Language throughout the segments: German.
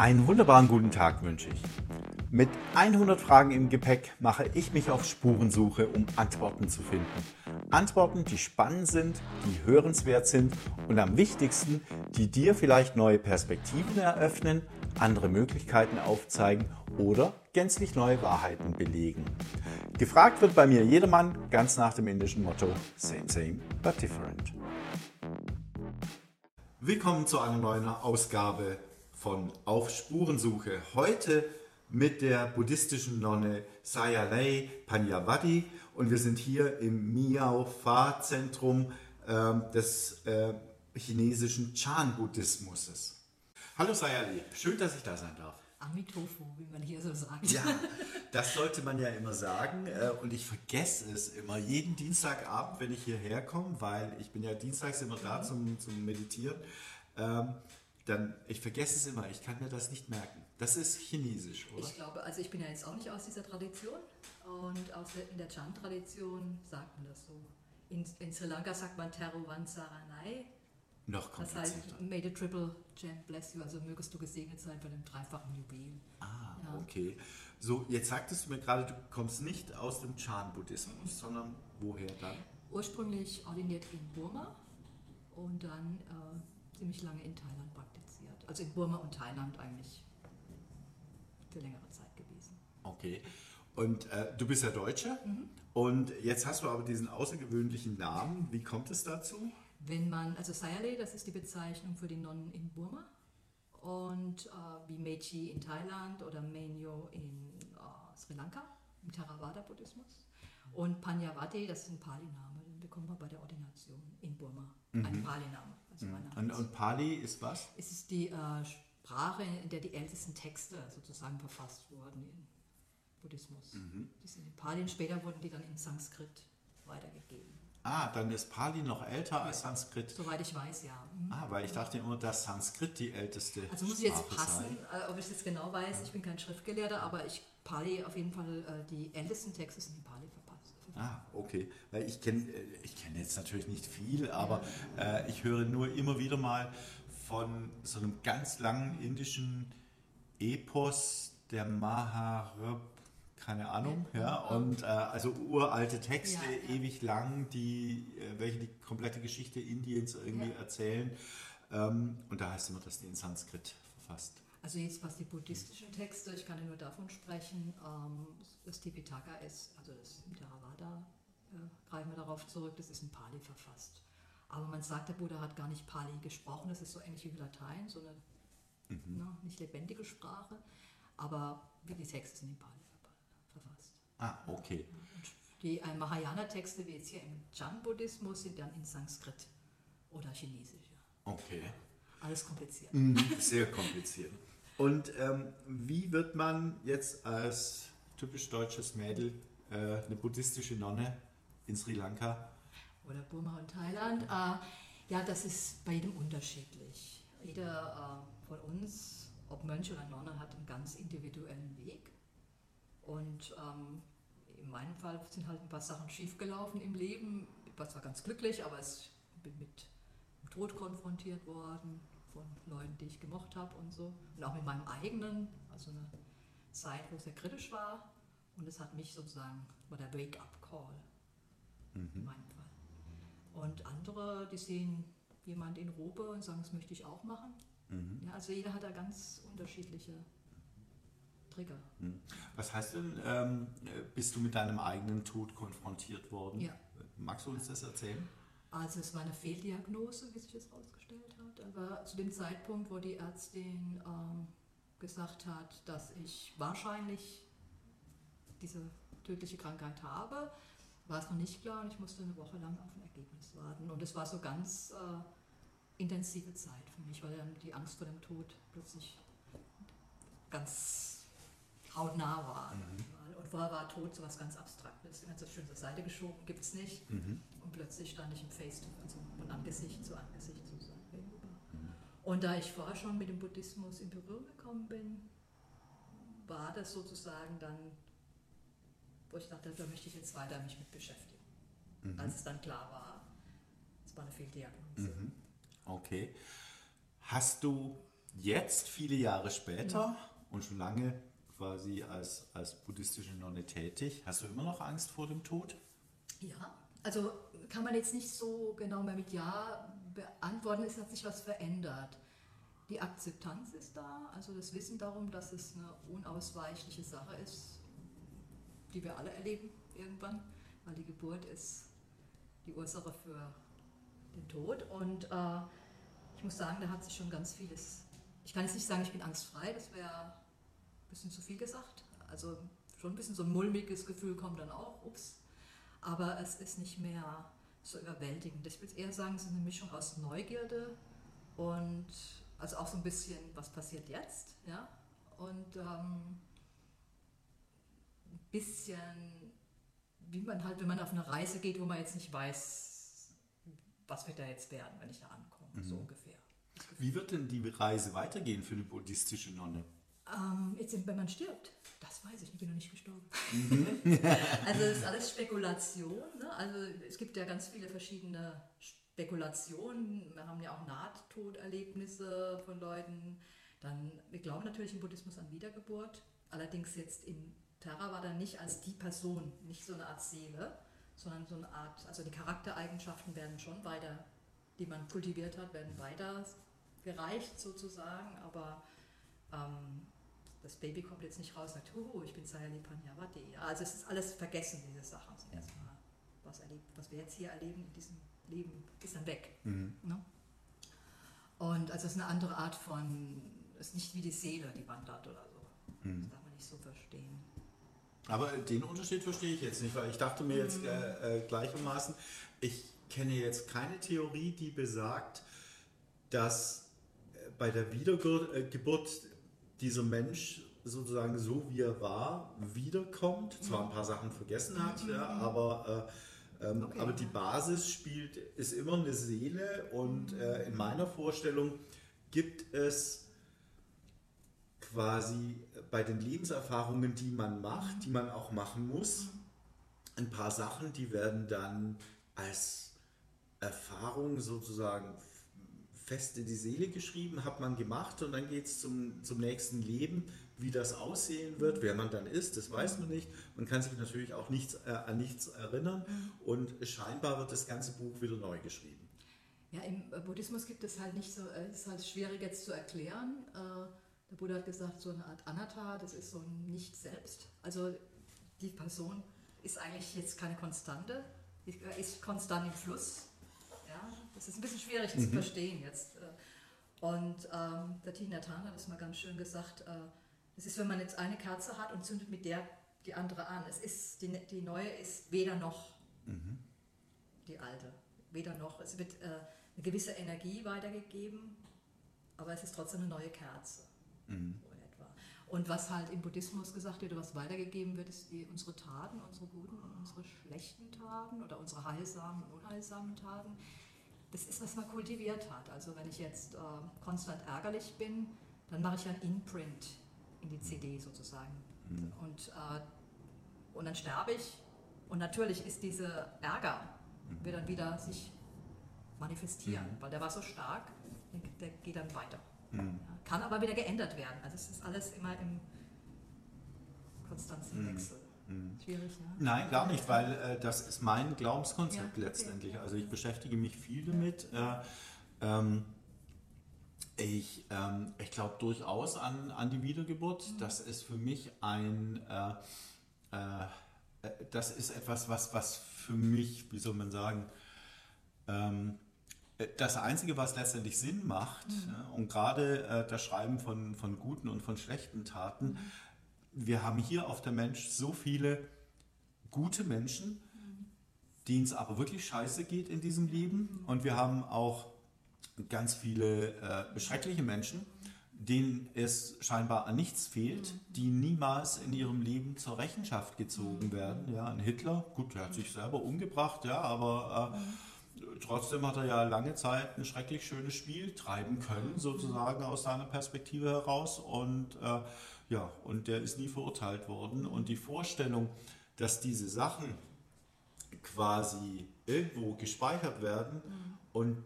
Einen wunderbaren guten Tag wünsche ich. Mit 100 Fragen im Gepäck mache ich mich auf Spurensuche, um Antworten zu finden. Antworten, die spannend sind, die hörenswert sind und am wichtigsten, die dir vielleicht neue Perspektiven eröffnen, andere Möglichkeiten aufzeigen oder gänzlich neue Wahrheiten belegen. Gefragt wird bei mir jedermann ganz nach dem indischen Motto Same, same, but different. Willkommen zu einer neuen Ausgabe von Auf Spurensuche. Heute mit der buddhistischen Nonne Sayalei Panyavadi und wir sind hier im Miao Fa Zentrum äh, des äh, chinesischen Chan-Buddhismus. Hallo Sayalei, schön, dass ich da sein darf. Amitofu, wie man hier so sagt. Ja, das sollte man ja immer sagen äh, und ich vergesse es immer jeden Dienstagabend, wenn ich hierher komme, weil ich bin ja dienstags immer da zum, zum Meditieren. Dann, ich vergesse es immer, ich kann mir das nicht merken. Das ist chinesisch, oder? Ich glaube, also ich bin ja jetzt auch nicht aus dieser Tradition und aus der, in der Chan-Tradition sagt man das so. In, in, Sri Lanka sagt man Teruvan Saranai. Noch Das heißt, May the triple gem bless you, also mögest du gesegnet sein von dem dreifachen Jubiläum. Ah, ja. okay. So, jetzt sagtest du mir gerade, du kommst nicht aus dem Chan-Buddhismus, sondern woher dann? Ursprünglich ordiniert in Burma und dann äh, ziemlich lange in Thailand praktiziert. Also in Burma und Thailand eigentlich für längere Zeit gewesen. Okay. Und äh, du bist ja Deutsche mhm. und jetzt hast du aber diesen außergewöhnlichen Namen. Wie kommt es dazu? Wenn man, also Sayale, das ist die Bezeichnung für die Nonnen in Burma und äh, wie Meiji in Thailand oder Menyo in äh, Sri Lanka, im Theravada-Buddhismus. Und Panyavati, das ist ein Pali-Name, den bekommt man bei der Ordination in Burma. Mhm. Ein Pali-Name. Mhm. und, und, Pali ist was? Es ist die äh, Sprache, in der die ältesten Texte sozusagen verfasst wurden im Buddhismus. Mhm. Die sind in Pali und später wurden die dann in Sanskrit weitergegeben. Ah, dann ist Pali noch älter ja, als Sanskrit. Soweit ich weiß, ja. Mhm. Ah, weil ich dachte immer, dass Sanskrit die älteste Also muss ich jetzt passen, äh, ob ich es jetzt genau weiß. Ja. Ich bin kein Schriftgelehrter, aber ich Pali auf jeden Fall äh, die ältesten Texte sind in Pali verpasst. Ah, okay. Weil ich kenne äh, ich kenn jetzt natürlich nicht viel, aber äh, ich höre nur immer wieder mal von so einem ganz langen indischen Epos, der Maharab keine Ahnung, ja, und äh, also uralte Texte, ja, ja. ewig lang, die, äh, welche die komplette Geschichte Indiens irgendwie ja. erzählen. Ähm, und da heißt immer, dass die in Sanskrit verfasst. Also jetzt was die buddhistischen Texte, ich kann ja nur davon sprechen, ähm, das Tipitaka ist, also das Theravada, äh, greifen wir darauf zurück, das ist in Pali verfasst. Aber man sagt, der Buddha hat gar nicht Pali gesprochen, das ist so ähnlich wie Latein, so eine mhm. ne, nicht lebendige Sprache, aber wie die Texte sind in Pali verfasst. Ah, okay. Die äh, Mahayana-Texte, wie jetzt hier im Chan-Buddhismus, sind dann in Sanskrit oder Chinesisch. Okay. Alles kompliziert. Mhm, sehr kompliziert. Und ähm, wie wird man jetzt als typisch deutsches Mädel äh, eine buddhistische Nonne in Sri Lanka? Oder Burma und Thailand? Äh, ja, das ist bei jedem unterschiedlich. Jeder äh, von uns, ob Mönch oder Nonne, hat einen ganz individuellen Weg. Und ähm, in meinem Fall sind halt ein paar Sachen schiefgelaufen im Leben. Ich war zwar ganz glücklich, aber ich bin mit dem Tod konfrontiert worden von Leuten, die ich gemocht habe und so. Und auch mit meinem eigenen, also eine Zeit, wo es sehr kritisch war. Und es hat mich sozusagen, war der Wake-up-Call mhm. in meinem Fall. Und andere, die sehen jemand in Robe und sagen, das möchte ich auch machen. Mhm. Ja, also jeder hat da ganz unterschiedliche Trigger. Hm. Was heißt denn, ähm, bist du mit deinem eigenen Tod konfrontiert worden? Ja. Magst du uns das erzählen? Also es war eine Fehldiagnose, wie sich das herausgestellt hat. Aber zu dem Zeitpunkt, wo die Ärztin ähm, gesagt hat, dass ich wahrscheinlich diese tödliche Krankheit habe, war es noch nicht klar und ich musste eine Woche lang auf ein Ergebnis warten. Und es war so ganz äh, intensive Zeit für mich, weil dann die Angst vor dem Tod plötzlich ganz hautnah war. Mhm. Und vorher war Tod so was ganz Abstraktes, ganz schön zur Seite geschoben, gibt es nicht. Mhm. Und plötzlich stand ich im Face, also von Angesicht zu Angesicht sozusagen gegenüber. Mhm. Und da ich vorher schon mit dem Buddhismus in Berührung gekommen bin, war das sozusagen dann, wo ich dachte, da möchte ich jetzt weiter mich mit beschäftigen. Mhm. Als es dann klar war, es war eine Fehldiagnose. Mhm. Okay. Hast du jetzt, viele Jahre später und schon lange quasi als, als buddhistische Nonne tätig, hast du immer noch Angst vor dem Tod? Ja, also kann man jetzt nicht so genau mal mit Ja beantworten, es hat sich was verändert. Die Akzeptanz ist da, also das Wissen darum, dass es eine unausweichliche Sache ist, die wir alle erleben irgendwann, weil die Geburt ist die Ursache für den Tod. Und äh, ich muss sagen, da hat sich schon ganz vieles. Ich kann jetzt nicht sagen, ich bin angstfrei, das wäre bisschen zu viel gesagt. Also schon ein bisschen so ein mulmiges Gefühl kommt dann auch, ups. Aber es ist nicht mehr so überwältigend. Ich würde eher sagen, es ist eine Mischung aus Neugierde und also auch so ein bisschen, was passiert jetzt, ja, und ähm, ein bisschen, wie man halt, wenn man auf eine Reise geht, wo man jetzt nicht weiß, was wird da jetzt werden, wenn ich da ankomme, mhm. so ungefähr. Wie wird denn die Reise weitergehen für eine buddhistische Nonne? Ähm, jetzt, wenn man stirbt, das weiß ich, ich bin noch nicht gestorben. Mhm. also das ist alles Spekulation. Ne? Also es gibt ja ganz viele verschiedene Spekulationen. Wir haben ja auch Nahtoderlebnisse von Leuten. Dann, wir glauben natürlich im Buddhismus an Wiedergeburt. Allerdings jetzt in Theravada nicht als die Person, nicht so eine Art Seele, sondern so eine Art, also die Charaktereigenschaften werden schon weiter, die man kultiviert hat, werden weiter gereicht sozusagen, aber ähm, das Baby kommt jetzt nicht raus und sagt, oh, ich bin Sayali Panyavati. Also es ist alles vergessen, diese Sachen. Also erstmal, was, erlebt, was wir jetzt hier erleben in diesem Leben, ist dann weg. Mhm. Ne? Und also es ist eine andere Art von, es ist nicht wie die Seele, die wandert oder so. Mhm. Das darf man nicht so verstehen. Aber den Unterschied verstehe ich jetzt nicht, weil ich dachte mir jetzt mhm. äh, äh, gleichermaßen, ich kenne jetzt keine Theorie, die besagt, dass äh, bei der Wiedergeburt äh, dieser Mensch sozusagen so wie er war wiederkommt, zwar ein paar Sachen vergessen hat, ja, aber, äh, ähm, okay. aber die Basis spielt, ist immer eine Seele und äh, in meiner Vorstellung gibt es quasi bei den Lebenserfahrungen, die man macht, die man auch machen muss, ein paar Sachen, die werden dann als Erfahrung sozusagen fest in die Seele geschrieben, hat man gemacht und dann geht es zum, zum nächsten Leben. Wie das aussehen wird, wer man dann ist, das weiß man nicht. Man kann sich natürlich auch nichts, äh, an nichts erinnern und scheinbar wird das ganze Buch wieder neu geschrieben. Ja, im Buddhismus gibt es halt nicht so, es ist halt schwierig jetzt zu erklären. Äh, der Buddha hat gesagt, so eine Art Anatta, das ist so ein Nicht-Selbst. Also die Person ist eigentlich jetzt keine Konstante, ist konstant im Fluss das ist ein bisschen schwierig mhm. zu verstehen jetzt. Äh. Und ähm, der Tina Tan hat es mal ganz schön gesagt, äh, es ist, wenn man jetzt eine Kerze hat und zündet mit der die andere an. Es ist, die, die neue ist weder noch mhm. die alte. Weder noch. Es wird äh, eine gewisse Energie weitergegeben, aber es ist trotzdem eine neue Kerze. Mhm. Und was halt im Buddhismus gesagt wird, was weitergegeben wird, ist die, unsere Taten, unsere guten und unsere schlechten Taten oder unsere heilsamen und unheilsamen Taten das ist, was man kultiviert hat. Also wenn ich jetzt äh, konstant ärgerlich bin, dann mache ich ein Imprint in die CD sozusagen. Mhm. Und, äh, und dann sterbe ich. Und natürlich ist dieser Ärger, mhm. wird dann wieder sich manifestieren, mhm. weil der war so stark, der, der geht dann weiter. Mhm. Ja, kann aber wieder geändert werden. Also es ist alles immer im konstanten mhm. Wechsel. Schwierig, ne? Nein, gar nicht, weil äh, das ist mein Glaubenskonzept ja, letztendlich. Also ich beschäftige mich viel damit. Äh, ähm, ich, ähm, ich glaube durchaus an, an die Wiedergeburt. Mhm. Das ist für mich ein, äh, äh, äh, das ist etwas, was, was für mich, wie soll man sagen, ähm, äh, das Einzige, was letztendlich Sinn macht, mhm. und gerade das Schreiben von, von guten und von schlechten Taten, mhm wir haben hier auf der Mensch so viele gute Menschen, denen es aber wirklich scheiße geht in diesem Leben. Und wir haben auch ganz viele äh, schreckliche Menschen, denen es scheinbar an nichts fehlt, die niemals in ihrem Leben zur Rechenschaft gezogen werden. Ja, ein Hitler, gut, der hat sich selber umgebracht, ja, aber äh, trotzdem hat er ja lange Zeit ein schrecklich schönes Spiel treiben können, sozusagen aus seiner Perspektive heraus. Und äh, ja, und der ist nie verurteilt worden. Und die Vorstellung, dass diese Sachen quasi irgendwo gespeichert werden mhm. und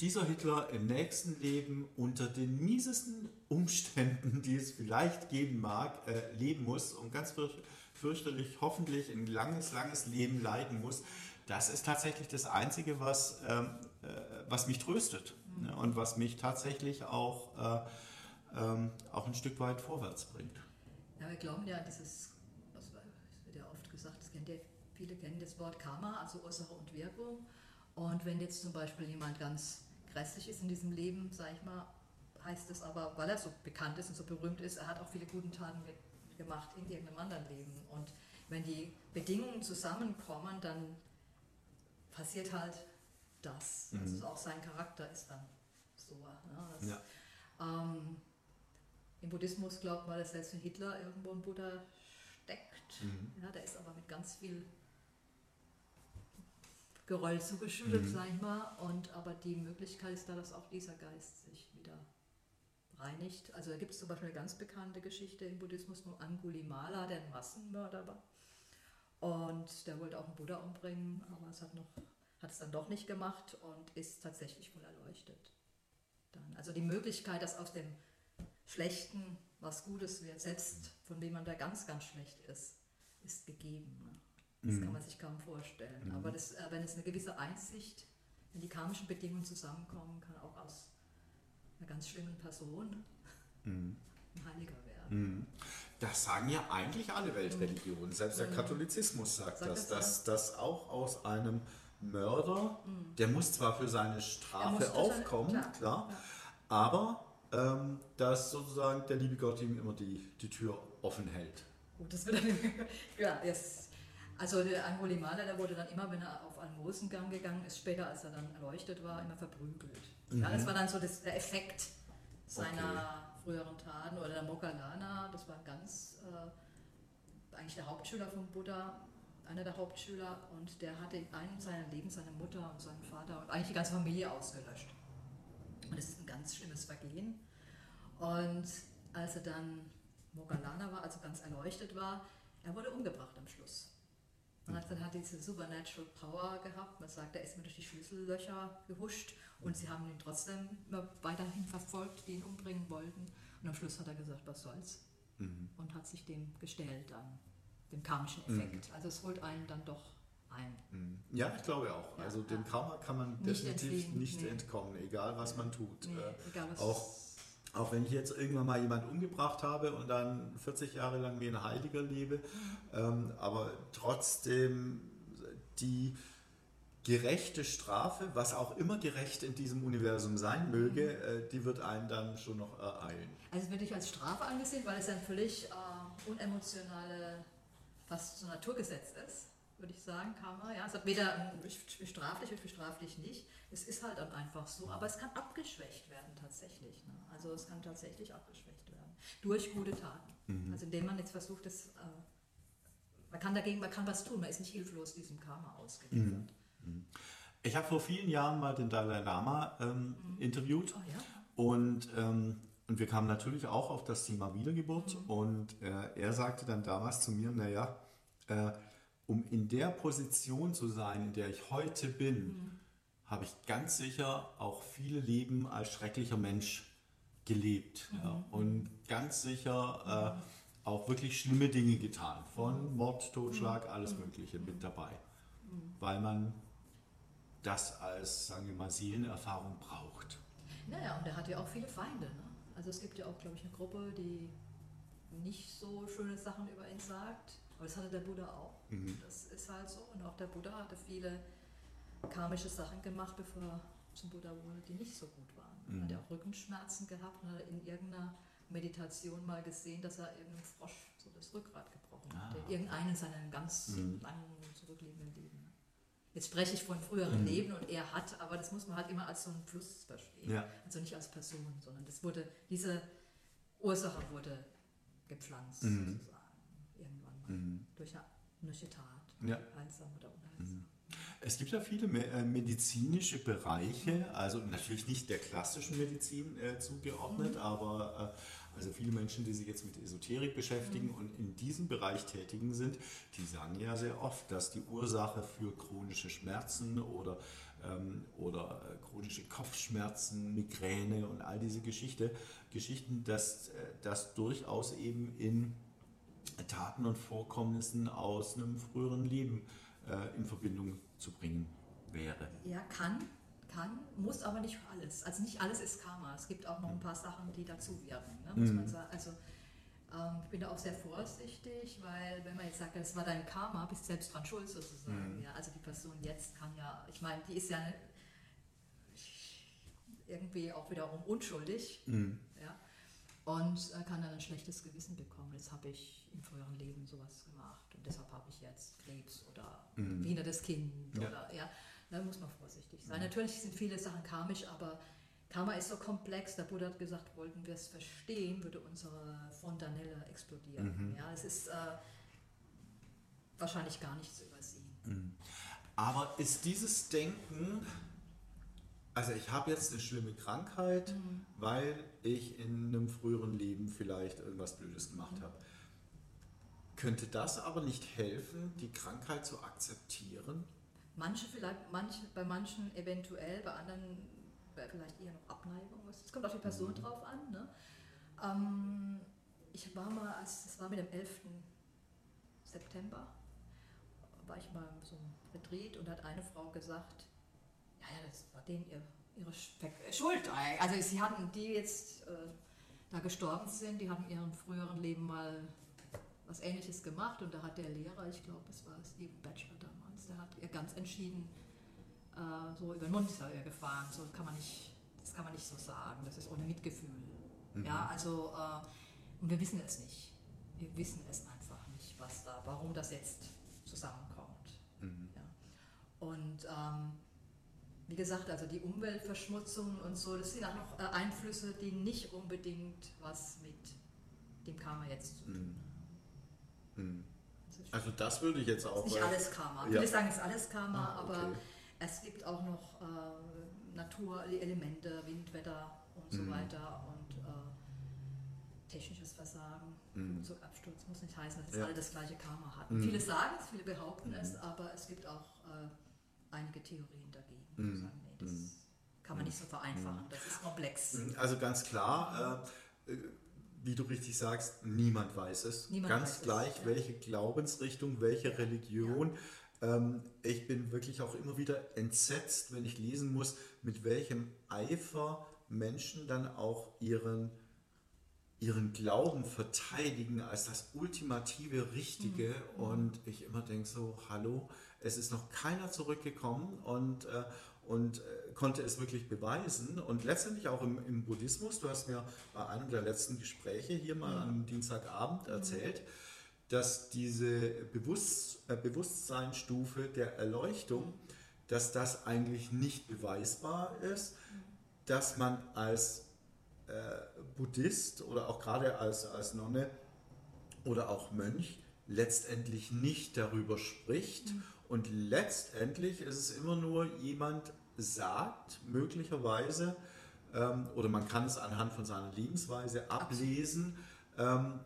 dieser Hitler im nächsten Leben unter den miesesten Umständen, die es vielleicht geben mag, äh, leben muss und ganz fürchterlich hoffentlich ein langes, langes Leben leiden muss, das ist tatsächlich das Einzige, was, ähm, äh, was mich tröstet mhm. ne, und was mich tatsächlich auch, äh, ähm, auch ein Stück weit vorwärts bringt. Ja, wir glauben ja, dieses, das wird ja oft gesagt, das kennt ja, viele kennen das Wort Karma, also Ursache und Wirkung. Und wenn jetzt zum Beispiel jemand ganz grässlich ist in diesem Leben, sage ich mal, heißt es aber, weil er so bekannt ist und so berühmt ist, er hat auch viele gute Taten gemacht in irgendeinem anderen Leben. Und wenn die Bedingungen zusammenkommen, dann passiert halt das. Mhm. Also auch sein Charakter ist dann so. Ne? Das, ja. ähm, Im Buddhismus glaubt man, dass selbst wenn Hitler irgendwo ein Buddha steckt, mhm. ja, der ist aber mit ganz viel Geröll zugeschüttet, mhm. sag ich mal. Und aber die Möglichkeit ist da, dass auch dieser Geist sich wieder reinigt. Also da gibt es zum Beispiel eine ganz bekannte Geschichte im Buddhismus von Angulimala, der ein Massenmörder war. Und der wollte auch einen Buddha umbringen, aber es hat, noch, hat es dann doch nicht gemacht und ist tatsächlich wohl erleuchtet. Dann. Also die Möglichkeit, dass aus dem Schlechten was Gutes wird, selbst von wem man da ganz, ganz schlecht ist, ist gegeben. Ne? Das mhm. kann man sich kaum vorstellen. Mhm. Aber das, äh, wenn es eine gewisse Einsicht, wenn die karmischen Bedingungen zusammenkommen, kann auch aus einer ganz schlimmen Person mhm. ein Heiliger werden. Mhm. Das sagen ja eigentlich alle Weltreligionen. Selbst der Katholizismus sagt, sagt das, dass das auch aus einem Mörder, mhm. der muss zwar für seine Strafe aufkommen, klar, klar ja. aber ähm, dass sozusagen der liebe Gott ihm immer die, die Tür offen hält. Gut, das wird dann, ja, yes. Also der Angolimale, der wurde dann immer, wenn er auf Almosengang gegangen ist, später als er dann erleuchtet war, immer verprügelt. Mhm. Ja, das war dann so das, der Effekt seiner okay. früheren Taten. Oder der Mokalana, das war ganz, äh, eigentlich der Hauptschüler von Buddha, einer der Hauptschüler, und der hatte in einem seiner Leben seine Mutter und seinen Vater und eigentlich die ganze Familie ausgelöscht. Und das ist ein ganz schlimmes Vergehen. Und als er dann Mokalana war, also ganz erleuchtet war, er wurde umgebracht am Schluss. Man hat dann hat diese Supernatural Power gehabt. Man sagt, er ist mir durch die Schlüssellöcher gehuscht und sie haben ihn trotzdem weiterhin verfolgt, die ihn umbringen wollten. Und am Schluss hat er gesagt, was soll's? Mhm. Und hat sich dem gestellt dann, dem karmischen Effekt. Mhm. Also es holt einen dann doch ein. Mhm. Ja, ich glaube auch. Ja, also dem Karma kann man nicht definitiv entfliehen. nicht nee. entkommen, egal was man tut. Nee, äh, egal, was auch auch wenn ich jetzt irgendwann mal jemanden umgebracht habe und dann 40 Jahre lang wie ein Heiliger lebe, ähm, aber trotzdem die gerechte Strafe, was auch immer gerecht in diesem Universum sein möge, mhm. äh, die wird einen dann schon noch ereilen. Also es wird nicht als Strafe angesehen, weil es ein völlig äh, unemotionale, fast so Naturgesetz ist, würde ich sagen, Karma. Ja, es hat weder bestraft dich, wird bestraft dich nicht. Es ist halt dann einfach so, aber es kann abgeschwächt werden tatsächlich. Ne? Also es kann tatsächlich abgeschwächt werden durch gute Taten. Mhm. Also indem man jetzt versucht, das, äh, man kann dagegen, man kann was tun, man ist nicht hilflos diesem Karma ausgeliefert. Mhm. mhm. Ich habe vor vielen Jahren mal den Dalai Lama ähm, mhm. interviewt oh, ja? und, ähm, und wir kamen natürlich auch auf das Thema Wiedergeburt mhm. und äh, er sagte dann damals zu mir, naja, äh, um in der Position zu sein, in der ich heute bin, mhm habe ich ganz sicher auch viele Leben als schrecklicher Mensch gelebt. Mhm. Ja, und ganz sicher äh, auch wirklich schlimme Dinge getan. Von Mord, Totschlag, mhm. alles Mögliche mit dabei. Mhm. Weil man das als, sagen wir mal, Seelenerfahrung braucht. Naja, und er hat ja auch viele Feinde. Ne? Also es gibt ja auch, glaube ich, eine Gruppe, die nicht so schöne Sachen über ihn sagt. Aber das hatte der Buddha auch. Mhm. Das ist halt so. Und auch der Buddha hatte viele karmische Sachen gemacht, bevor er zum Buddha wurde, die nicht so gut waren. Mhm. Hat er auch Rückenschmerzen gehabt und hat in irgendeiner Meditation mal gesehen, dass er irgendeinem Frosch so das Rückgrat gebrochen ah. hat. Irgendeinen seinen ganz mhm. langen, zurückliegenden Leben. Jetzt spreche ich von früheren mhm. Leben und er hat, aber das muss man halt immer als so ein Plus verstehen. Ja. Also nicht als Person, sondern das wurde, diese Ursache wurde gepflanzt mhm. sozusagen. Mhm. Durch eine, eine Tat. Ja. Heilsam oder unheilsam. Es gibt ja viele äh, medizinische Bereiche, also natürlich nicht der klassischen Medizin äh, zugeordnet, mhm. aber äh, also viele Menschen, die sich jetzt mit Esoterik beschäftigen mhm. und in diesem Bereich tätigen sind, die sagen ja sehr oft, dass die Ursache für chronische Schmerzen oder ähm, oder äh, chronische Kopfschmerzen, Migräne und all diese Geschichte, Geschichten, dass äh, das durchaus eben in Taten und Vorkommnissen aus einem früheren Leben äh, in Verbindung zu bringen wäre. Ja, kann, kann, muss aber nicht alles. Also nicht alles ist Karma. Es gibt auch noch ein paar Sachen, die dazu wirken, ne, muss mhm. man sagen. Also ähm, ich bin da auch sehr vorsichtig, weil wenn man jetzt sagt, das war dein Karma, bist du selbst dran schuld sozusagen. Mhm. Ja, also die Person jetzt kann ja, ich meine, die ist ja irgendwie auch wiederum unschuldig. Mhm. Und äh, kann dann ein schlechtes Gewissen bekommen. Jetzt habe ich im früheren Leben sowas gemacht und deshalb habe ich jetzt Krebs oder mhm. behindertes Kind ja. oder ja, da muss man vorsichtig sein. Mhm. Natürlich sind viele Sachen karmisch, aber Karma ist so komplex, der Buddha hat gesagt, wollten wir es verstehen, würde unsere Fontanelle explodieren. Mhm. Ja, es ist äh, wahrscheinlich gar nicht zu übersehen. Mhm. Aber ist dieses Denken, also ich habe jetzt eine schlimme Krankheit, mhm. weil ich in einem früheren Leben vielleicht irgendwas Blödes gemacht mhm. habe. Könnte das aber nicht helfen, die Krankheit zu akzeptieren? Manche vielleicht, manche, bei manchen eventuell, bei anderen vielleicht eher noch Abneigung. Es kommt auf die Person mhm. drauf an. Ne? Ähm, ich war mal, als das war mit dem 11. September, war ich mal so Retreat und hat eine Frau gesagt, ja, ja, das war denen ihr, ihre äh, Schuld. Also sie hatten, die jetzt äh, da gestorben sind, die hatten in ihrem früheren Leben mal was ähnliches gemacht und da hat der Lehrer, ich glaube, es war Steve Batchelor damals, der hat ihr ganz entschieden äh, so über den Mund gefahren. So kann man nicht, das kann man nicht so sagen. Das ist ohne Mitgefühl. Mhm. Ja, also, äh, und wir wissen es nicht. Wir wissen es einfach nicht, was da, warum das jetzt zusammenkommt. Mhm. Ja. Und ähm, wie gesagt, also die Umweltverschmutzung und so, das sind auch noch äh, Einflüsse, die nicht unbedingt was mit dem Karma jetzt zu tun haben. Mhm. Also das würde ich jetzt auch. Nicht alles Karma. Ja. Viele sagen, es ist alles Karma, ah, okay. aber es gibt auch noch äh, Naturelemente, Wind, Wetter und so mhm. weiter und äh, technisches Versagen, mhm. Flugzeugabsturz muss nicht heißen, dass ja. alle das gleiche Karma hatten. Mhm. Viele sagen es, viele behaupten es, mhm. aber es gibt auch äh, einige Theorien dagegen, mhm. sagen, nee, das mhm. kann man nicht so vereinfachen, das ist komplex. Also ganz klar, äh, wie du richtig sagst, niemand weiß es. Niemand ganz weiß gleich, es, ja. welche Glaubensrichtung, welche Religion. Ja ähm, ich bin wirklich auch immer wieder entsetzt, wenn ich lesen muss, mit welchem Eifer Menschen dann auch ihren, ihren Glauben verteidigen als das ultimative Richtige. Mhm. Und ich immer denke so, hallo, es ist noch keiner zurückgekommen und, äh, und äh, konnte es wirklich beweisen. Und letztendlich auch im, im, Buddhismus, du hast mir bei einem der letzten Gespräche hier mal mhm. am Dienstagabend erzählt, mhm dass diese Bewusst, äh, Bewusstseinsstufe der Erleuchtung, dass das eigentlich nicht beweisbar ist, dass man als äh, Buddhist oder auch gerade als, als Nonne oder auch Mönch letztendlich nicht darüber spricht. Mhm. Und letztendlich ist es immer nur jemand sagt, möglicherweise, ähm, oder man kann es anhand von seiner Lebensweise ablesen, ähm,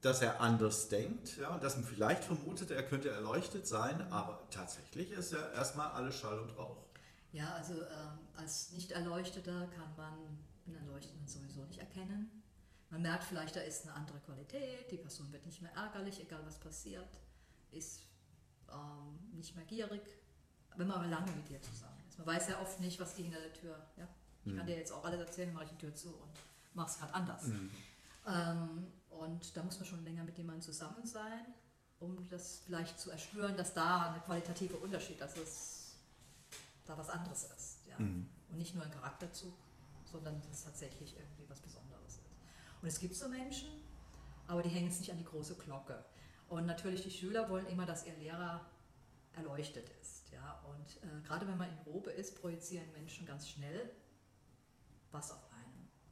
dass er anders denkt, ja, dass man vielleicht vermutet, er könnte erleuchtet sein, aber tatsächlich ist er erstmal alles Schall und Rauch. Ja, also ähm, als Nicht-Erleuchteter kann man einen Erleuchteten sowieso nicht erkennen. Man merkt vielleicht, da ist eine andere Qualität, die Person wird nicht mehr ärgerlich, egal was passiert, ist ähm, nicht mehr gierig, wenn man aber lange mit dir zusammen ist. Man weiß ja oft nicht, was die hinter der Tür, ja. Ich mhm. kann dir jetzt auch alles erzählen, mache ich die Tür zu und mache es gerade anders. Mhm. Ähm, und da muss man schon länger mit jemandem zusammen sein, um das vielleicht zu erspüren, dass da ein qualitativer Unterschied, dass es da was anderes ist. Ja? Mhm. Und nicht nur ein Charakterzug, sondern dass es tatsächlich irgendwie was Besonderes ist. Und es gibt so Menschen, aber die hängen es nicht an die große Glocke. Und natürlich die Schüler wollen immer, dass ihr Lehrer erleuchtet ist. Ja? Und äh, gerade wenn man in Robe ist, projizieren Menschen ganz schnell was auf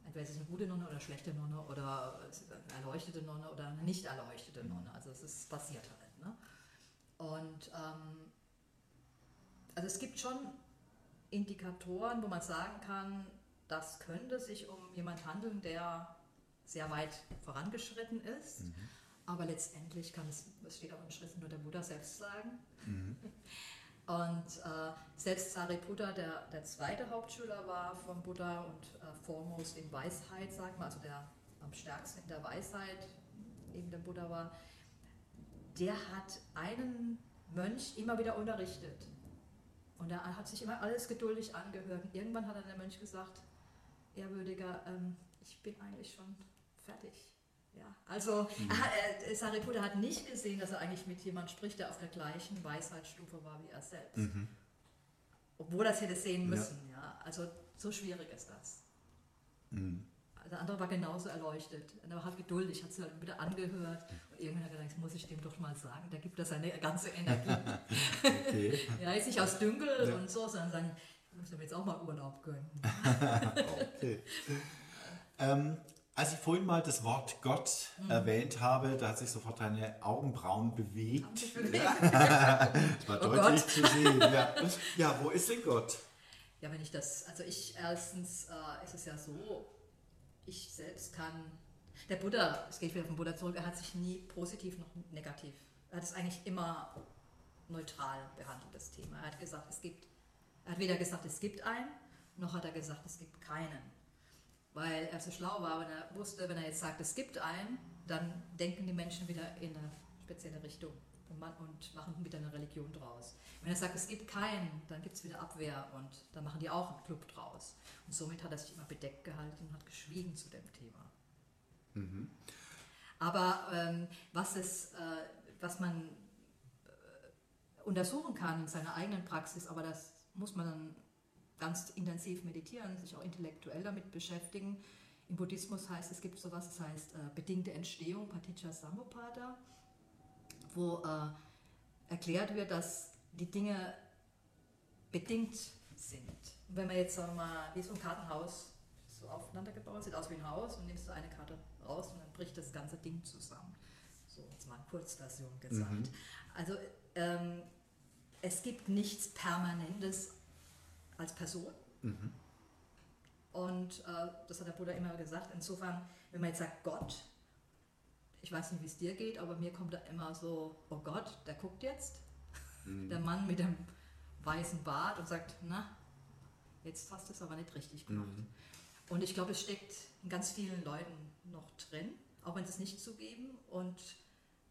entweder ist es eine gute Nonne oder eine schlechte Nonne oder eine erleuchtete Nonne oder eine nicht erleuchtete. Nonne. Also es ist passiert halt. Ne? Und ähm, also es gibt schon Indikatoren, wo man sagen kann, das könnte sich um jemand handeln, der sehr weit vorangeschritten ist. Mhm. Aber letztendlich kann es, es steht auch in Schriften nur der Buddha selbst sagen, mhm. Und äh, selbst Sariputta, der der zweite Hauptschüler war von Buddha und äh, foremost in Weisheit, sagt man, also der am stärksten in der Weisheit neben dem Buddha war, der hat einen Mönch immer wieder unterrichtet. Und er hat sich immer alles geduldig angehört. Und irgendwann hat dann der Mönch gesagt, ehrwürdiger, ähm, ich bin eigentlich schon fertig. Ja, also mhm. er, Sariputta hat nicht gesehen, dass er eigentlich mit jemandem spricht, der auf der gleichen Weisheitsstufe war wie er selbst. Mhm. Obwohl er es hätte sehen müssen. Ja. ja. Also so schwierig ist das. Mhm. Der andere war genauso erleuchtet. Und er war halt geduldig, hat sich halt wieder angehört. Und irgendwann hat er gedacht, muss ich dem doch mal sagen, da gibt er seine ganze Energie. okay. ja, ist nicht aus Dünkel ja. und so, sondern sagen, ich muss ihm jetzt auch mal Urlaub gönnen. okay. Ähm, als ich vorhin mal das Wort Gott mhm. erwähnt habe, da hat sich sofort deine Augenbrauen bewegt. Ja. das war oh deutlich Gott. zu sehen. Ja. ja. wo ist denn Gott? Ja, wenn ich das, also ich erstens äh, ist es ja so, ich selbst kann, der Buddha, es geht wieder vom Buddha zurück, er hat sich nie positiv noch negativ, er hat es eigentlich immer neutral behandelt, das Thema. Er hat gesagt, es gibt, er hat weder gesagt, es gibt einen, noch hat er gesagt, es gibt keinen weil er so schlau war, wenn er wusste, wenn er jetzt sagt, es gibt einen, dann denken die Menschen wieder in eine spezielle Richtung und, man, und machen wieder eine Religion draus. Wenn er sagt, es gibt keinen, dann gibt es wieder Abwehr und dann machen die auch einen Club draus. Und somit hat er sich immer bedeckt gehalten und hat geschwiegen zu dem Thema. Mhm. Aber ähm, was, es, äh, was man äh, untersuchen kann in seiner eigenen Praxis, aber das muss man dann ganz intensiv meditieren, sich auch intellektuell damit beschäftigen. Im Buddhismus heißt es gibt sowas, das heißt äh, bedingte Entstehung, Paticca Samuppada, wo äh, erklärt wird, dass die Dinge bedingt sind. Und wenn man jetzt sagen wir mal, wie so ein Kartenhaus so aufeinander gebaut, sieht aus wie ein Haus und nimmst du eine Karte raus und dann bricht das ganze Ding zusammen. So jetzt mal in Kurzversion gesagt. Mhm. Also ähm, es gibt nichts Permanentes als Person. Mhm. Und äh, das hat der Buddha immer gesagt. Insofern, wenn man jetzt sagt Gott, ich weiß nicht, wie es dir geht, aber mir kommt da immer so, oh Gott, der guckt jetzt. Mhm. Der Mann mit dem weißen Bart und sagt, na, jetzt hast du es aber nicht richtig gemacht. Mhm. Und ich glaube, es steckt in ganz vielen Leuten noch drin, auch wenn sie es nicht zugeben. Und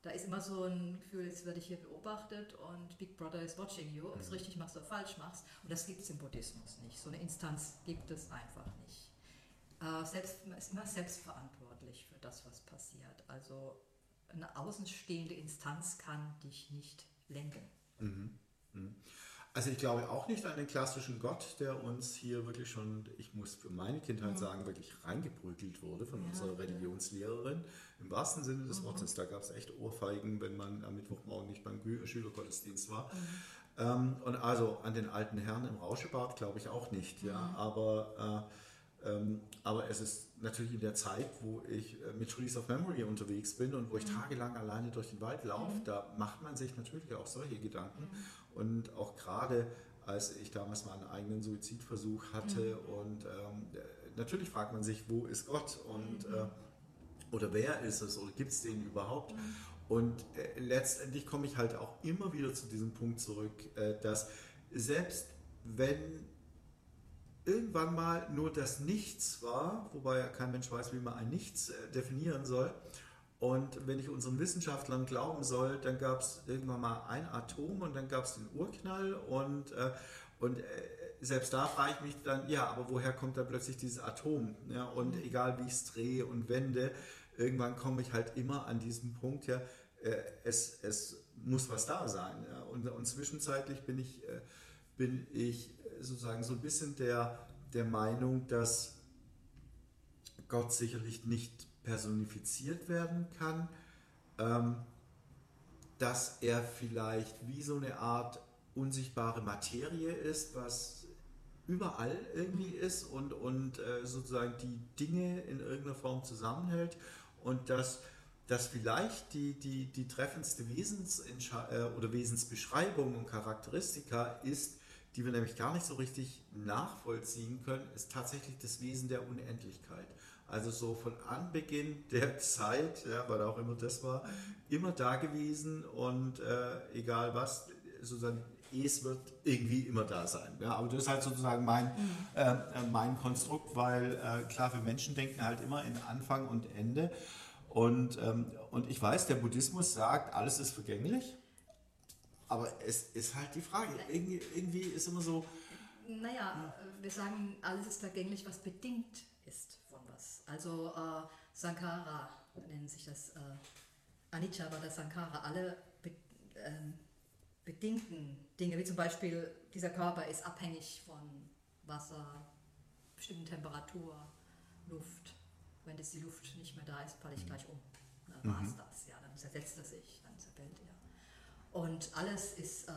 da ist immer so ein Gefühl, jetzt werde ich hier beobachtet und Big Brother is watching you, ob du es mhm. richtig machst oder falsch machst. Und das gibt es im Buddhismus nicht. So eine Instanz gibt es einfach nicht. Äh, selbst, man ist immer selbstverantwortlich für das, was passiert. Also eine außenstehende Instanz kann dich nicht lenken. Mhm. Mhm. Also ich glaube auch nicht an den klassischen Gott, der uns hier wirklich schon, ich muss für meine Kindheit mhm. sagen, wirklich reingeprügelt wurde von ja, unserer Religionslehrerin. Im wahrsten Sinne des mhm. Wortes, da gab es echt Ohrfeigen, wenn man am Mittwochmorgen nicht beim Schülergottesdienst war. Mhm. Ähm, und also an den alten Herrn im Rauschebad glaube ich auch nicht. Ja, mhm. aber äh, aber es ist natürlich in der Zeit, wo ich äh, mit Trees of Memory unterwegs bin und wo ich mhm. tagelang alleine durch den Wald laufe, mhm. da macht man sich natürlich auch solche Gedanken. Mhm. Und auch gerade als ich damals mal einen eigenen Suizidversuch hatte und ähm, natürlich fragt man sich, wo ist Gott und äh, oder wer ist es oder gibt es den überhaupt? Und äh, letztendlich komme ich halt auch immer wieder zu diesem Punkt zurück, äh, dass selbst wenn irgendwann mal nur das Nichts war, wobei ja kein Mensch weiß, wie man ein Nichts äh, definieren soll. Und wenn ich unseren Wissenschaftlern glauben soll, dann gab es irgendwann mal ein Atom und dann gab es den Urknall und, äh, und äh, selbst da frage ich mich dann, ja, aber woher kommt dann plötzlich dieses Atom? Ja, und mhm. egal wie ich es drehe und wende, irgendwann komme ich halt immer an diesen Punkt, ja, äh, es, es muss was da sein. Ja. Und, und zwischenzeitlich bin ich, äh, bin ich sozusagen so ein bisschen der, der Meinung, dass Gott sicherlich nicht personifiziert werden kann, ähm, dass er vielleicht wie so eine Art unsichtbare Materie ist, was überall irgendwie ist und, und äh, sozusagen die Dinge in irgendeiner Form zusammenhält und dass, dass vielleicht die, die, die treffendste Wesens äh, oder Wesensbeschreibung und Charakteristika ist, die wir nämlich gar nicht so richtig nachvollziehen können, ist tatsächlich das Wesen der Unendlichkeit. Also so von Anbeginn der Zeit, ja, weil auch immer das war, immer da gewesen und äh, egal was, sozusagen es wird irgendwie immer da sein. Ja, aber das ist halt sozusagen mein, mhm. äh, mein Konstrukt, weil äh, klar, wir Menschen denken halt immer in Anfang und Ende. Und, ähm, und ich weiß, der Buddhismus sagt, alles ist vergänglich. Aber es ist halt die Frage, irgendwie, irgendwie ist immer so. Naja, wir sagen, alles ist vergänglich, was bedingt ist von was. Also äh, Sankara nennt sich das, äh, Anicca war das Sankara, alle be äh, bedingten Dinge, wie zum Beispiel dieser Körper ist abhängig von Wasser, bestimmten Temperatur, Luft. Wenn das die Luft nicht mehr da ist, falle ich gleich um. Dann war es mhm. das, ja, dann zersetzt er sich, dann zerfällt er. Und alles ist äh,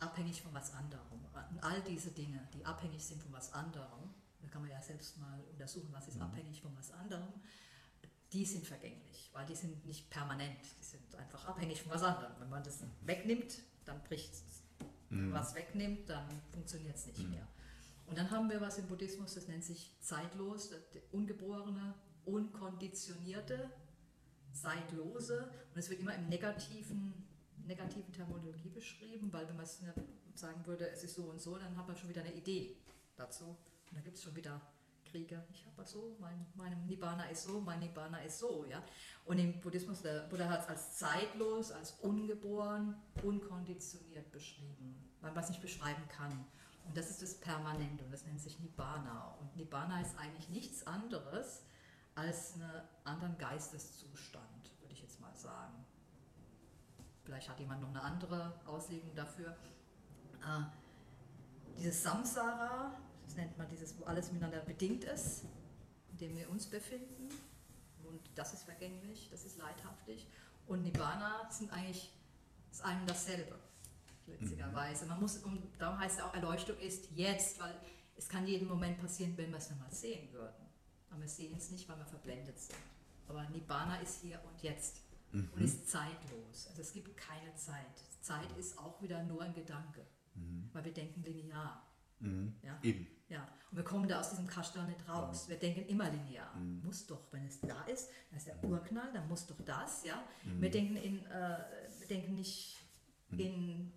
abhängig von was anderem. Und all diese Dinge, die abhängig sind von was anderem, da kann man ja selbst mal untersuchen, was ist mhm. abhängig von was anderem, die sind vergänglich, weil die sind nicht permanent, die sind einfach abhängig von was anderem. Wenn man das wegnimmt, dann bricht es. Mhm. Was wegnimmt, dann funktioniert es nicht mhm. mehr. Und dann haben wir was im Buddhismus, das nennt sich zeitlos, ungeborene, unkonditionierte, zeitlose. Und es wird immer im negativen, negativen Terminologie beschrieben, weil wenn man sagen würde, es ist so und so, dann hat man schon wieder eine Idee dazu. Und dann gibt es schon wieder Kriege. Ich habe so, mein, mein Nibbana ist so, mein Nibbana ist so. Ja? Und im Buddhismus, der Buddha hat es als zeitlos, als ungeboren, unkonditioniert beschrieben, weil man es nicht beschreiben kann. Und das ist das Permanente und das nennt sich Nibbana. Und Nibbana ist eigentlich nichts anderes als einen anderen Geisteszustand, würde ich jetzt mal sagen. Vielleicht hat jemand noch eine andere Auslegung dafür. Äh, dieses Samsara, das nennt man dieses, wo alles miteinander bedingt ist, in dem wir uns befinden. Und das ist vergänglich, das ist leidhaftig. Und Nibbana sind eigentlich das eine und dasselbe, witzigerweise. Man muss, und darum heißt es auch, Erleuchtung ist jetzt, weil es kann jeden Moment passieren, wenn wir es nochmal sehen würden. Aber wir sehen es nicht, weil wir verblendet sind. Aber Nibbana ist hier und jetzt mhm. und ist zeitlos. Also es gibt keine Zeit. Zeit ist auch wieder nur ein Gedanke, mhm. weil wir denken linear. Mhm. Ja? Eben. Ja. Und wir kommen da aus diesem Kastel nicht raus. Wir denken immer linear. Mhm. Muss doch, wenn es da ist, dann ist der Urknall, dann muss doch das. Ja? Mhm. Wir, denken in, äh, wir denken nicht mhm. in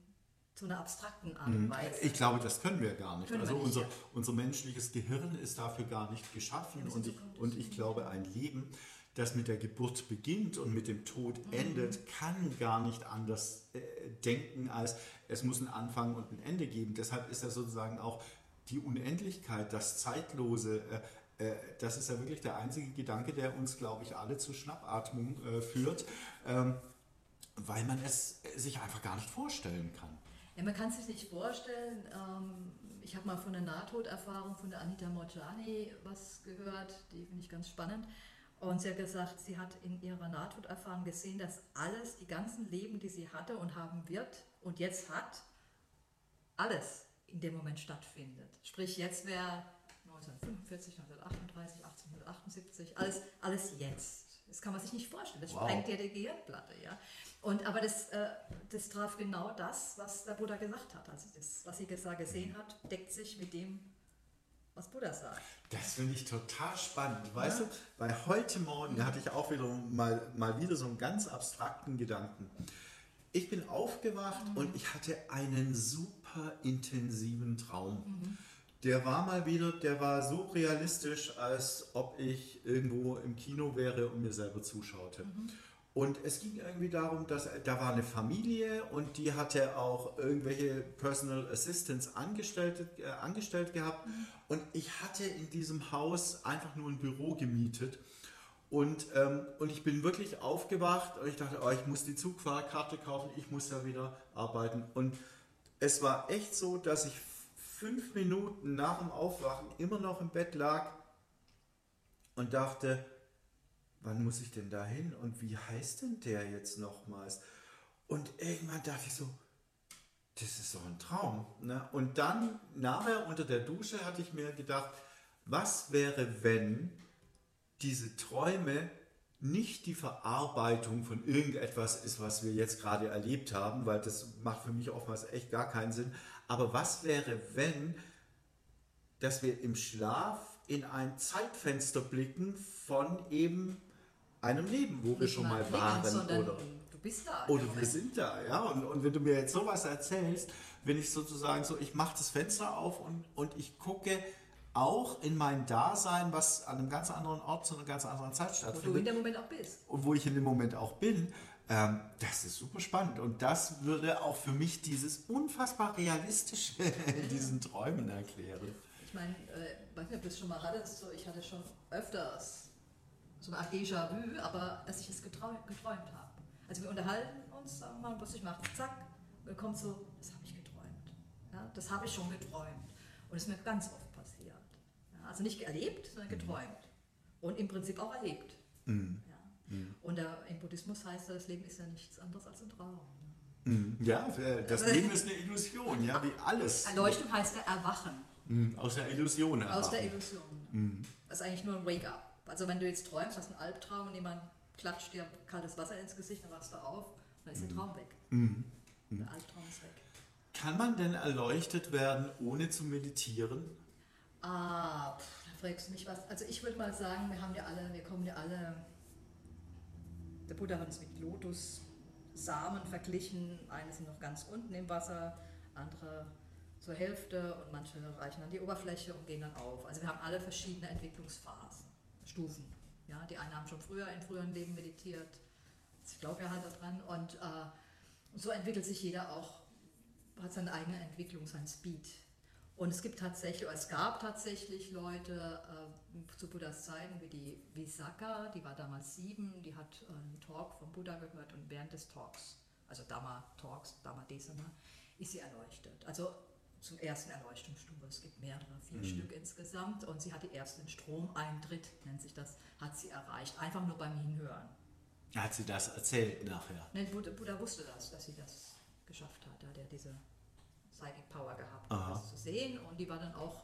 so einer abstrakten Art und. Weise. Ich glaube, das können wir gar nicht. Können also nicht, unser, ja. unser menschliches Gehirn ist dafür gar nicht geschaffen. Ja, und, ich, und ich glaube, ein Leben, das mit der Geburt beginnt und mit dem Tod mhm. endet, kann gar nicht anders äh, denken, als es muss einen Anfang und ein Ende geben. Deshalb ist ja sozusagen auch die Unendlichkeit, das Zeitlose, äh, äh, das ist ja wirklich der einzige Gedanke, der uns, glaube ich, alle zur Schnappatmung äh, führt, ähm, weil man es sich einfach gar nicht vorstellen kann. Ja, man kann es sich nicht vorstellen. Ähm, ich habe mal von der Nahtoderfahrung von der Anita Morjani was gehört, die finde ich ganz spannend. Und sie hat gesagt, sie hat in ihrer Nahtoderfahrung gesehen, dass alles, die ganzen Leben, die sie hatte und haben wird und jetzt hat, alles in dem Moment stattfindet. Sprich, jetzt wäre 1945, 1938, 1878, alles, alles jetzt. Das kann man sich nicht vorstellen. Das wow. sprengt ja die Gehirnplatte. Ja? Und, aber das, äh, das traf genau das, was der Buddha gesagt hat. Also das, was sie gesehen hat, deckt sich mit dem, was Buddha sagt. Das finde ich total spannend. Weißt ja. du, weil heute Morgen hatte ich auch wieder mal, mal wieder so einen ganz abstrakten Gedanken. Ich bin aufgewacht mhm. und ich hatte einen super intensiven Traum. Mhm. Der war mal wieder, der war so realistisch, als ob ich irgendwo im Kino wäre und mir selber zuschaute. Mhm. Und es ging irgendwie darum, dass da war eine Familie und die hatte auch irgendwelche Personal Assistants angestellt, äh, angestellt gehabt. Mhm. Und ich hatte in diesem Haus einfach nur ein Büro gemietet. Und, ähm, und ich bin wirklich aufgewacht und ich dachte, oh, ich muss die Zugfahrkarte kaufen, ich muss da wieder arbeiten. Und es war echt so, dass ich fünf Minuten nach dem Aufwachen immer noch im Bett lag und dachte, wann muss ich denn da hin und wie heißt denn der jetzt nochmals? Und irgendwann dachte ich so, das ist doch ein Traum. Ne? Und dann nachher unter der Dusche hatte ich mir gedacht, was wäre, wenn diese Träume nicht die Verarbeitung von irgendetwas ist, was wir jetzt gerade erlebt haben, weil das macht für mich oftmals echt gar keinen Sinn. Aber was wäre, wenn, dass wir im Schlaf in ein Zeitfenster blicken von eben einem Leben, wo wir schon mal waren. Oder du bist da. Oder wir sind da, ja. Und, und wenn du mir jetzt sowas erzählst, wenn ich sozusagen so, ich mache das Fenster auf und, und ich gucke auch in mein Dasein, was an einem ganz anderen Ort zu einer ganz anderen Zeit stattfindet. Wo du in dem Moment auch bist. Und wo ich in dem Moment auch bin, ähm, das ist super spannend. Und das würde auch für mich dieses unfassbar realistische in diesen Träumen erklären. Ich meine, äh, weiß nicht, ob du es schon mal hattest, so, ich hatte schon öfters so eine Art Déjà-vu, aber dass ich es geträumt, geträumt habe. Also wir unterhalten uns, sagen wir mal, was ich mache, zack, und kommt so, das habe ich geträumt. Ja, das habe ich schon geträumt. Und das ist mir ganz oft passiert. Ja, also nicht erlebt, sondern geträumt. Und im Prinzip auch erlebt. Mhm. Ja. Und der, im Buddhismus heißt das Leben ist ja nichts anderes als ein Traum. Mhm. Ja, äh, das Leben ist eine Illusion, ja, wie alles. Erleuchtung heißt ja Erwachen. Mhm. Aus der Illusion Aus erwachen. der Illusion. Das ist eigentlich nur ein Wake-up. Also wenn du jetzt träumst, hast einen Albtraum und jemand klatscht dir kaltes Wasser ins Gesicht, dann wachst du auf dann ist der Traum weg. Der Albtraum ist weg. Kann man denn erleuchtet werden, ohne zu meditieren? Ah, pff, da fragst du mich was. Also ich würde mal sagen, wir haben ja alle, wir kommen ja alle. Der Buddha hat es mit Lotussamen verglichen. Eine sind noch ganz unten im Wasser, andere zur Hälfte und manche reichen an die Oberfläche und gehen dann auf. Also wir haben alle verschiedene Entwicklungsphasen, Stufen. Ja, die einen haben schon früher in früheren Leben meditiert. Ich glaube ja halt daran. Und äh, so entwickelt sich jeder auch, hat seine eigene Entwicklung, sein Speed. Und es gibt tatsächlich, es gab tatsächlich Leute äh, zu Buddhas Zeiten, wie die Visakha, die war damals sieben, die hat äh, einen Talk vom Buddha gehört und während des Talks, also Dhamma Talks, Dhamma Desana, ist sie erleuchtet. Also zum ersten Erleuchtungsstufe. Es gibt mehrere, vier Stück insgesamt und sie hat die ersten Stromeintritt, nennt sich das, hat sie erreicht. Einfach nur beim Hinhören. Hat sie das erzählt nachher? Ne, Buddha, wusste das, dass sie das geschafft hat. Da hat er diese Psychic Power gehabt, Aha. das zu sehen. Und die war dann auch,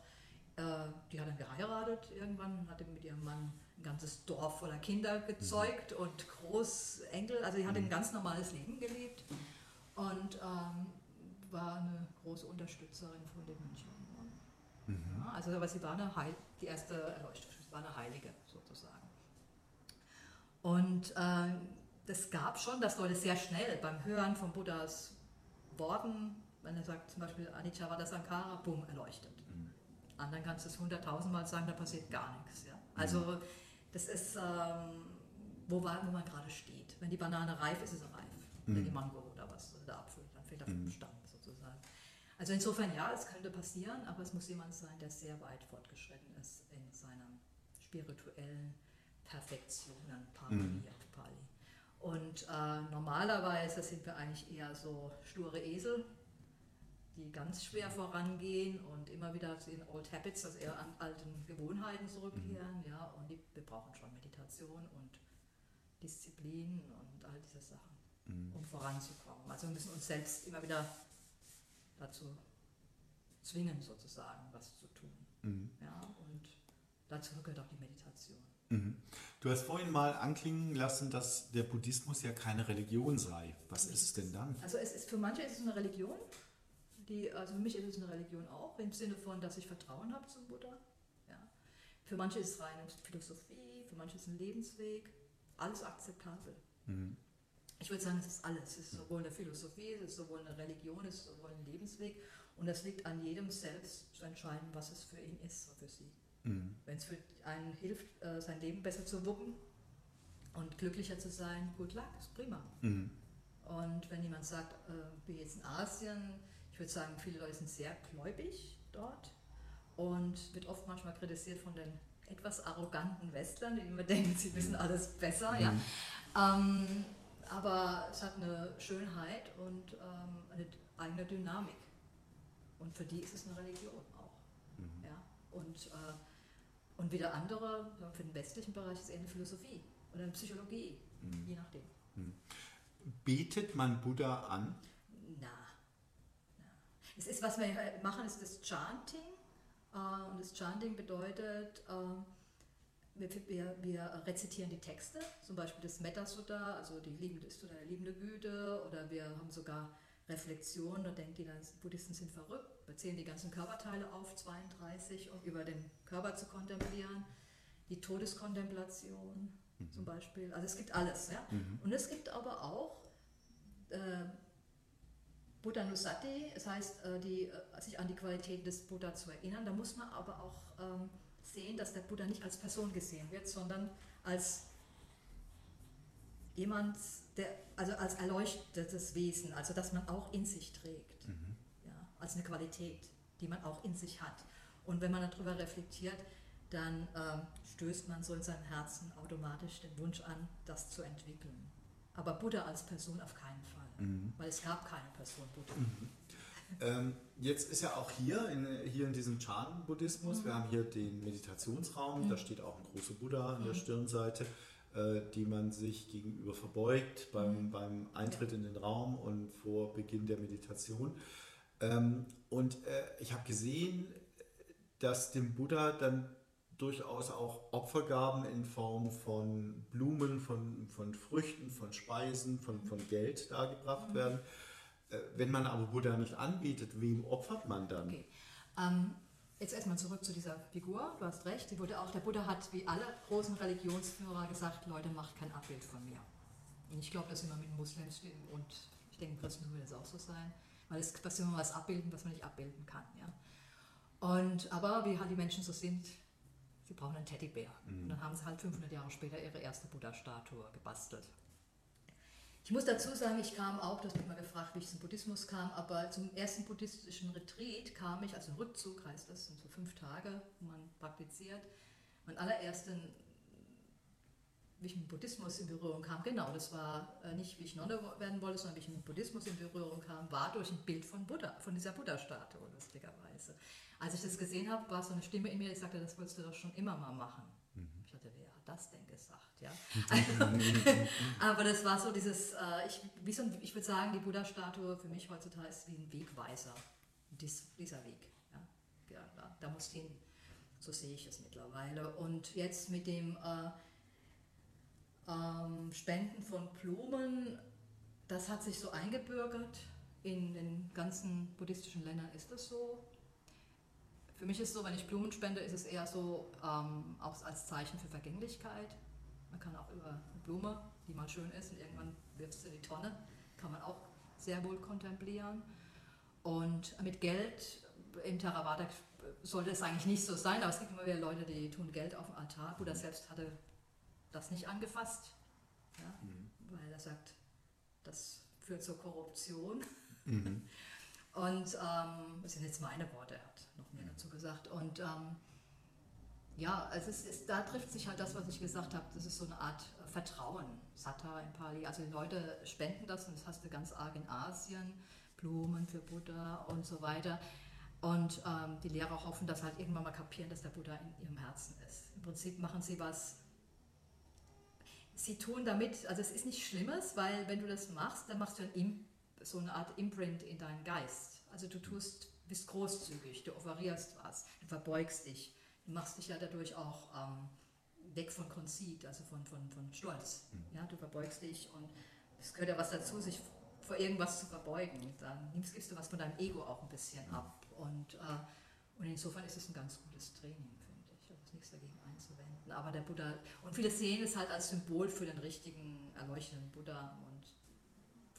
äh, die hat dann geheiratet irgendwann, hatte mit ihrem Mann ein ganzes Dorf voller Kinder gezeugt und Großenkel. Also die hat ein ganz normales Leben gelebt und ähm, war eine große Unterstützerin von den Mönchen. Ja, also aber sie war eine Heil die erste Erleuchtung, sie war eine Heilige sozusagen. Und äh, das gab schon, dass Leute sehr schnell beim Hören von Buddhas Worten, wenn er sagt zum Beispiel Anicca Sankara, bumm, erleuchtet. Anderen kannst du es hunderttausendmal sagen, da passiert gar nichts. Ja? Also das ist, ähm, wo, war, wo man gerade steht. Wenn die Banane reif ist, ist sie reif. Wenn die Mango oder was, oder der Apfel, dann fällt er vom Stamm. Also insofern ja, es könnte passieren, aber es muss jemand sein, der sehr weit fortgeschritten ist in seiner spirituellen Perfektionen, Pali auf Pali. Und äh, normalerweise sind wir eigentlich eher so sture Esel, die ganz schwer vorangehen und immer wieder zu den Old Habits, also eher an alten Gewohnheiten zurückkehren. Ja, und die, wir brauchen schon Meditation und Disziplin und all diese Sachen, um voranzukommen. Also wir müssen uns selbst immer wieder dazu zwingen, sozusagen, was zu tun. Ja, und dazu gehört auch die Meditation. Mhm. Du hast vorhin mal anklingen lassen, dass der Buddhismus ja keine Religion sei. Was ist es denn dann? Also es ist für manche ist es eine Religion, die, also für mich ist es eine Religion auch, im Sinne von, dass ich Vertrauen habe zum Buddha. Ja. Für manche ist es reine Philosophie, für manche ist es ein Lebensweg, alles akzeptabel. Ich würde sagen, es ist alles. Es ist sowohl eine Philosophie, es ist sowohl eine Religion, es ist sowohl ein Lebensweg und es liegt an jedem selbst zu entscheiden, was es für ihn ist oder für sie. Wenn es für einen hilft, äh, sein Leben besser zu wuppen und glücklicher zu sein, gut luck, ist prima. Und wenn jemand sagt, äh, wie jetzt in Asien, ich würde sagen, viele Leute sind sehr gläubig dort und wird oft manchmal kritisiert von den etwas arroganten Westlern, die immer denken, sie wissen alles besser. Ja. Ähm, aber es hat eine Schönheit und ähm, eine eigene Dynamik. Und für die ist es eine Religion auch. Ja. Und, äh, und wieder andere, für den westlichen Bereich ist es eher eine Philosophie oder eine Psychologie, je nachdem. Betet man Buddha an? Na, na. Es ist, was wir machen, ist das Chanting. Äh, und das Chanting bedeutet, äh, wir, wir, wir rezitieren die Texte, zum Beispiel das Metta Sutta, also die liebende ist oder liebende Güte, oder wir haben sogar Reflexion, da denkt die Buddhisten sind verrückt, wir zählen die ganzen Körperteile auf, 32, um über den Körper zu kontemplieren, die Todeskontemplation zum Beispiel, also es gibt alles. Ja? Und es gibt aber auch äh, Buddha Nusati, das heißt, äh, die, äh, sich an die Qualität des Buddha zu erinnern. Da muss man aber auch ähm, sehen, dass der Buddha nicht als Person gesehen wird, sondern als jemand, der, also als erleuchtetes Wesen, also dass man auch in sich trägt, mhm. ja, als eine Qualität, die man auch in sich hat. Und wenn man darüber reflektiert, dann ähm, stößt man so in seinem Herzen automatisch den Wunsch an, das zu entwickeln. Aber Buddha als Person auf keinen Fall, mhm. weil es gab keine Person Buddha. Mhm. Ähm, jetzt ist ja auch hier in, hier in diesem Chan-Buddhismus, mhm. wir haben hier den Meditationsraum, da mhm. steht auch ein großer Buddha an der mhm. Stirnseite, äh, die man sich gegenüber verbeugt beim, mhm. beim Eintritt ja. in den Raum und vor Beginn der Meditation. Ähm, und äh, ich habe gesehen, dass dem Buddha dann durchaus auch Opfergaben in Form von Blumen, von, von Früchten, von Speisen, von, von Geld dargebracht werden. Äh, wenn man aber Buddha nicht anbietet, wem opfert man dann? Okay. Ähm, jetzt erstmal zurück zu dieser Figur. Du hast recht, die wurde auch, der Buddha hat wie alle großen Religionsführer gesagt, Leute, macht kein Abbild von mir. Und ich glaube, das immer mit Muslims und ich denke, Christen würde es auch so sein, weil es passiert immer was abbilden, was man nicht abbilden kann. Ja? Und, aber wie halt die Menschen so sind, sie brauchen einen Teddybär. Mhm. Und dann haben sie halt 500 Jahre später ihre erste Buddha-Statue gebastelt. Ich muss dazu sagen, ich kam auch, du hast mich mal gefragt, wie ich zum Buddhismus kam, aber zum ersten buddhistischen Retreat kam ich, also Rückzug heißt das, sind so fünf Tage, wo man praktiziert. Mein allerersten, wie ich mit Buddhismus in Berührung kam, genau, das war äh, nicht, wie ich Nonne werden wollte, sondern wie ich mit Buddhismus in Berührung kam, war durch ein Bild von Buddha, von dieser Buddha-Statue, lustigerweise. Als ich das gesehen habe, war so eine Stimme in mir, die sagte, das wolltest du doch schon immer mal machen. Mhm. Ich dachte, wer hat das denn gesagt? Ja? Also, aber das war so dieses, äh, ich, wie so ein, ich würde sagen, die Buddha-Statue für mich heutzutage ist wie ein Wegweiser. Dies, dieser Weg. Ja? ja da, da muss hin. So sehe ich es mittlerweile. Und jetzt mit dem äh, ähm, Spenden von Blumen, das hat sich so eingebürgert. In den ganzen buddhistischen Ländern ist das so. Für mich ist es so, wenn ich Blumen spende, ist es eher so ähm, auch als Zeichen für Vergänglichkeit. Man kann auch über eine Blume, die mal schön ist und irgendwann wirft sie in die Tonne, kann man auch sehr wohl kontemplieren. Und mit Geld im Theravada sollte es eigentlich nicht so sein, aber es gibt immer wieder Leute, die tun Geld auf dem Altar. Buddha selbst hatte das nicht angefasst, ja, mhm. weil er sagt, das führt zur Korruption. Mhm. Und ähm, das sind jetzt meine Worte, er hat noch mehr dazu gesagt. Und ähm, ja, es ist, da trifft sich halt das, was ich gesagt habe. Das ist so eine Art Vertrauen, Satta in Pali. Also die Leute spenden das und das hast du ganz arg in Asien, Blumen für Buddha und so weiter. Und ähm, die Lehrer hoffen, dass halt irgendwann mal kapieren, dass der Buddha in ihrem Herzen ist. Im Prinzip machen sie was. Sie tun damit, also es ist nichts Schlimmes, weil wenn du das machst, dann machst du ein, so eine Art Imprint in deinen Geist. Also du tust, bist großzügig, du offerierst was, du verbeugst dich machst dich ja dadurch auch ähm, weg von Konzit, also von, von, von Stolz. Mhm. Ja, du verbeugst dich und es gehört ja was dazu, sich vor irgendwas zu verbeugen. Dann nimmst, gibst du was von deinem Ego auch ein bisschen ab. Und, äh, und insofern ist es ein ganz gutes Training, finde ich. Da ist nichts dagegen einzuwenden. Aber der Buddha, und viele sehen es halt als Symbol für den richtigen, erleuchteten Buddha und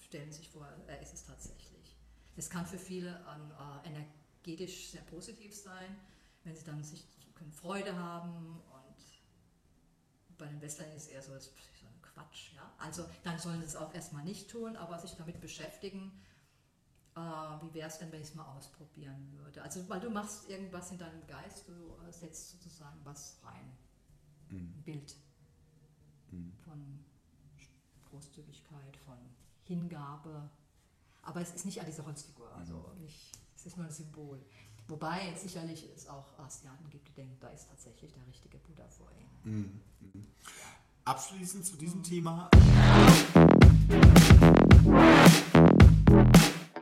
stellen sich vor, er ist es tatsächlich. Es kann für viele äh, energetisch sehr positiv sein, wenn sie dann sich können Freude haben und bei den Westlern ist es eher so, das ist so ein Quatsch. Ja? Also dann sollen sie es auch erstmal nicht tun, aber sich damit beschäftigen, äh, wie wäre es denn, wenn ich es mal ausprobieren würde. Also weil du machst irgendwas in deinem Geist, du äh, setzt sozusagen was rein. Mhm. Ein Bild mhm. von Großzügigkeit, von Hingabe. Aber es ist nicht an dieser Holzfigur, also mhm. nicht, es ist nur ein Symbol. Wobei es sicherlich es auch Asiaten gibt, die denken, da ist tatsächlich der richtige Buddha vor ihnen. Mhm. Abschließend zu diesem mhm. Thema.